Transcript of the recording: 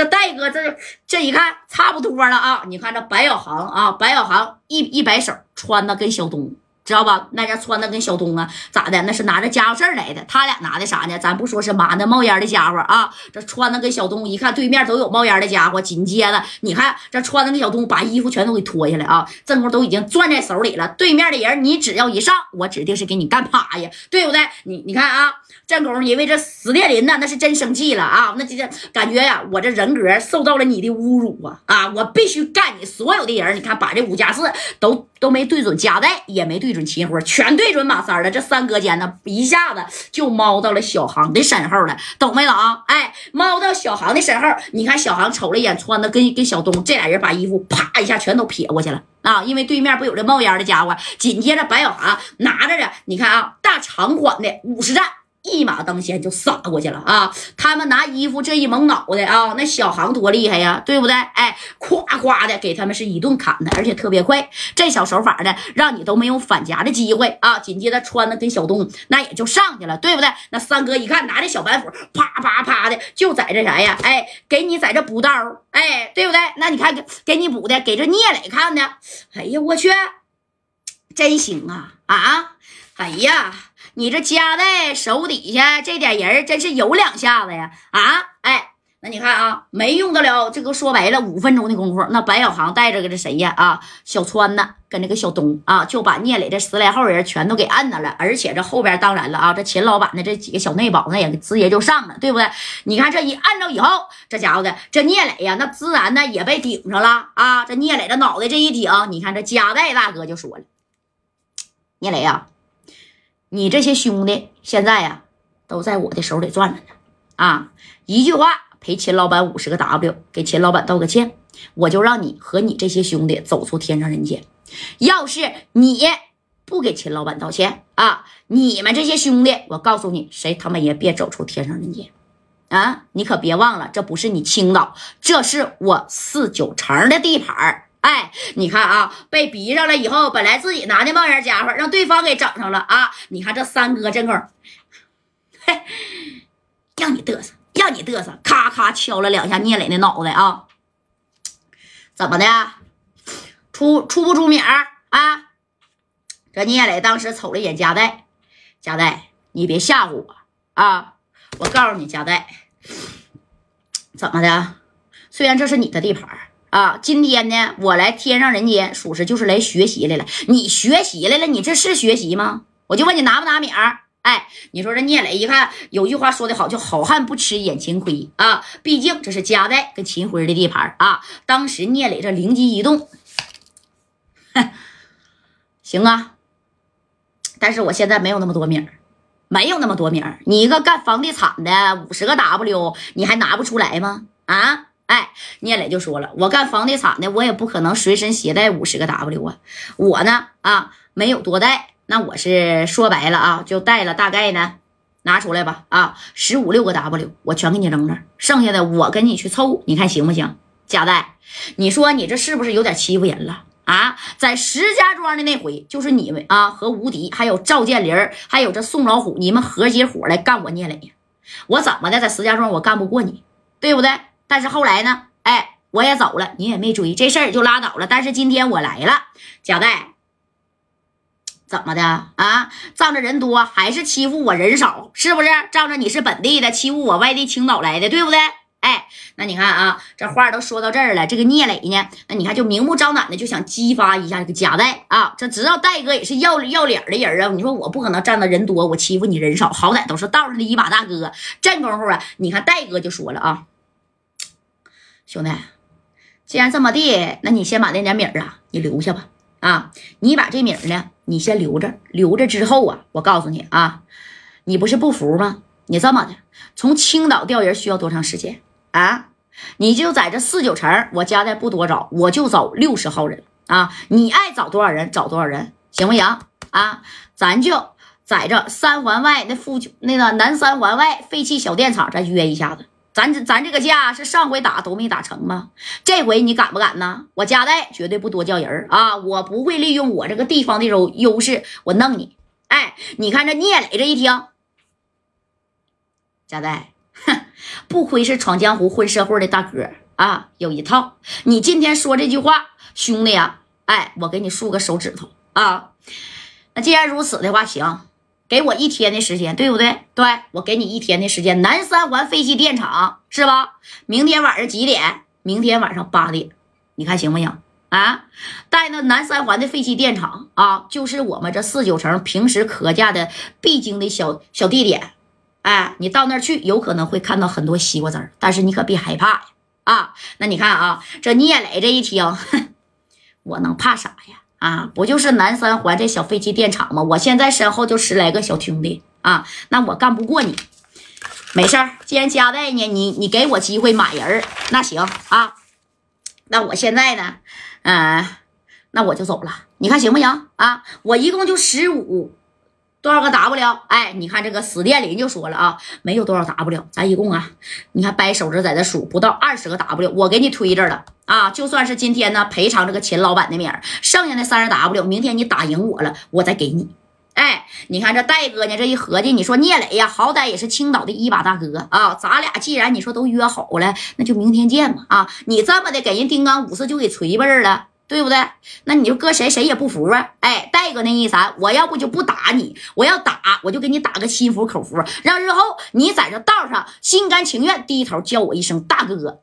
这戴哥这这一看差不多了啊！你看这白小航啊，白小航一一摆手，穿的跟小东。知道吧？那家穿的跟小东啊，咋的？那是拿着家伙事儿来的。他俩拿的啥呢？咱不说是妈那冒烟的家伙啊，这穿的跟小东一看对面都有冒烟的家伙。紧接着，你看这穿的跟小东把衣服全都给脱下来啊，正功都已经攥在手里了。对面的人，你只要一上，我指定是给你干趴下，对不对？你你看啊，正宫因为这死烈林呢，那是真生气了啊，那这这感觉呀，我这人格受到了你的侮辱啊啊！我必须干你所有的人。你看，把这五加四都都没对准夹带，也没对对准。秦火全对准马三了，这三哥间呢，一下子就猫到了小航的身后了，懂没有啊？哎，猫到小航的身后，你看小航瞅了一眼，穿的跟跟小东，这俩人把衣服啪一下全都撇过去了啊！因为对面不有这冒烟的家伙，紧接着白小航拿着的，你看啊，大长款的五十战。一马当先就杀过去了啊！他们拿衣服这一蒙脑袋啊，那小航多厉害呀，对不对？哎，咵咵的给他们是一顿砍的，而且特别快。这小手法呢，让你都没有反夹的机会啊！紧接着穿的跟小东那也就上去了，对不对？那三哥一看拿着小板斧，啪啪啪的就在这啥呀？哎，给你在这补刀，哎，对不对？那你看给你补的，给这聂磊看的，哎呀，我去，真行啊啊！哎呀。你这夹在手底下这点人真是有两下子呀！啊，哎，那你看啊，没用得了这个，说白了五分钟的功夫，那白小航带着个这谁呀？啊，小川呢，跟这个小东啊，就把聂磊这十来号人全都给按那了。而且这后边当然了啊，这秦老板的这几个小内保那也直接就上了，对不对？你看这一按着以后，这家伙的这聂磊呀，那自然呢也被顶上了啊！这聂磊这脑袋这一顶，你看这夹带大哥就说了，聂磊呀。你这些兄弟现在呀，都在我的手里攥着呢，啊，一句话赔秦老板五十个 W，给秦老板道个歉，我就让你和你这些兄弟走出天上人间。要是你不给秦老板道歉啊，你们这些兄弟，我告诉你，谁他妈也别走出天上人间啊！你可别忘了，这不是你青岛，这是我四九城的地盘哎，你看啊，被逼上了以后，本来自己拿的冒烟家伙，让对方给整上了啊！你看这三哥这会嘿，让你嘚瑟，让你嘚瑟，咔咔敲了两下聂磊的脑袋啊！怎么的，出出不出名啊？这聂磊当时瞅了一眼加代，加代，你别吓唬我啊！我告诉你，加代，怎么的？虽然这是你的地盘。啊，今天呢，我来天上人间，属实就是来学习来了。你学习来了，你这是学习吗？我就问你拿不拿名儿？哎，你说这聂磊一看，有句话说的好，叫好汉不吃眼前亏啊。毕竟这是夹带跟秦辉的地盘啊。当时聂磊这灵机一动，哼，行啊。但是我现在没有那么多名儿，没有那么多名儿。你一个干房地产的，五十个 W，你还拿不出来吗？啊？哎，聂磊就说了，我干房地产的，我也不可能随身携带五十个 W 啊。我呢，啊，没有多带，那我是说白了啊，就带了大概呢，拿出来吧，啊，十五六个 W，我全给你扔这，剩下的我跟你去凑，你看行不行？贾代，你说你这是不是有点欺负人了啊？在石家庄的那回，就是你们啊和吴迪，还有赵建林，还有这宋老虎，你们合起伙来干我聂磊，我怎么的，在石家庄我干不过你，对不对？但是后来呢？哎，我也走了，你也没追，这事儿就拉倒了。但是今天我来了，贾代，怎么的啊？仗着人多还是欺负我人少，是不是？仗着你是本地的，欺负我外地青岛来的，对不对？哎，那你看啊，这话都说到这儿了，这个聂磊呢，那你看就明目张胆的就想激发一下这个贾代啊。这知道戴哥也是要要脸的人啊，你说我不可能仗着人多我欺负你人少，好歹都是道上的一把大哥。这功夫啊，你看戴哥就说了啊。兄弟，既然这么地，那你先把那点米啊，你留下吧。啊，你把这米呢，你先留着。留着之后啊，我告诉你啊，你不是不服吗？你这么的，从青岛调人需要多长时间啊？你就在这四九城，我家代不多找，我就找六十号人啊。你爱找多少人找多少人，行不行啊？咱就在这三环外那附那个南三环外废弃小电厂，咱约一下子。咱这咱这个架是上回打都没打成吗？这回你敢不敢呢？我加代绝对不多叫人啊！我不会利用我这个地方的优优势，我弄你！哎，你看这聂磊这一听，加代，哼，不愧是闯江湖混社会的大哥啊，有一套。你今天说这句话，兄弟呀，哎，我给你竖个手指头啊。那既然如此的话，行，给我一天的时间，对不对？对我给你一天的时间。南三环废弃电厂是吧？明天晚上几点？明天晚上八点，你看行不行？啊，带那南三环的废弃电厂啊，就是我们这四九城平时可驾的必经的小小地点。哎，你到那儿去，有可能会看到很多西瓜籽但是你可别害怕呀！啊，那你看啊，这聂磊这一听，我能怕啥呀？啊，不就是南三环这小废弃电厂吗？我现在身后就十来个小兄弟啊，那我干不过你。没事儿，既然加代呢，你你给我机会买人那行啊。那我现在呢，嗯，那我就走了，你看行不行啊？我一共就十五。多少个 W？哎，你看这个死电林就说了啊，没有多少 W，咱一共啊，你看掰手指在这数，不到二十个 W，我给你推这了啊。就算是今天呢赔偿这个秦老板的名儿，剩下的三十 W，明天你打赢我了，我再给你。哎，你看这戴哥呢，这一合计，你说聂磊呀，好歹也是青岛的一把大哥啊，咱俩既然你说都约好了，那就明天见吧啊。你这么的给人丁刚五四就给锤背了。对不对？那你就搁谁谁也不服啊！哎，戴哥那意思，我要不就不打你，我要打我就给你打个心服口服，让日后你在这道上心甘情愿低头叫我一声大哥。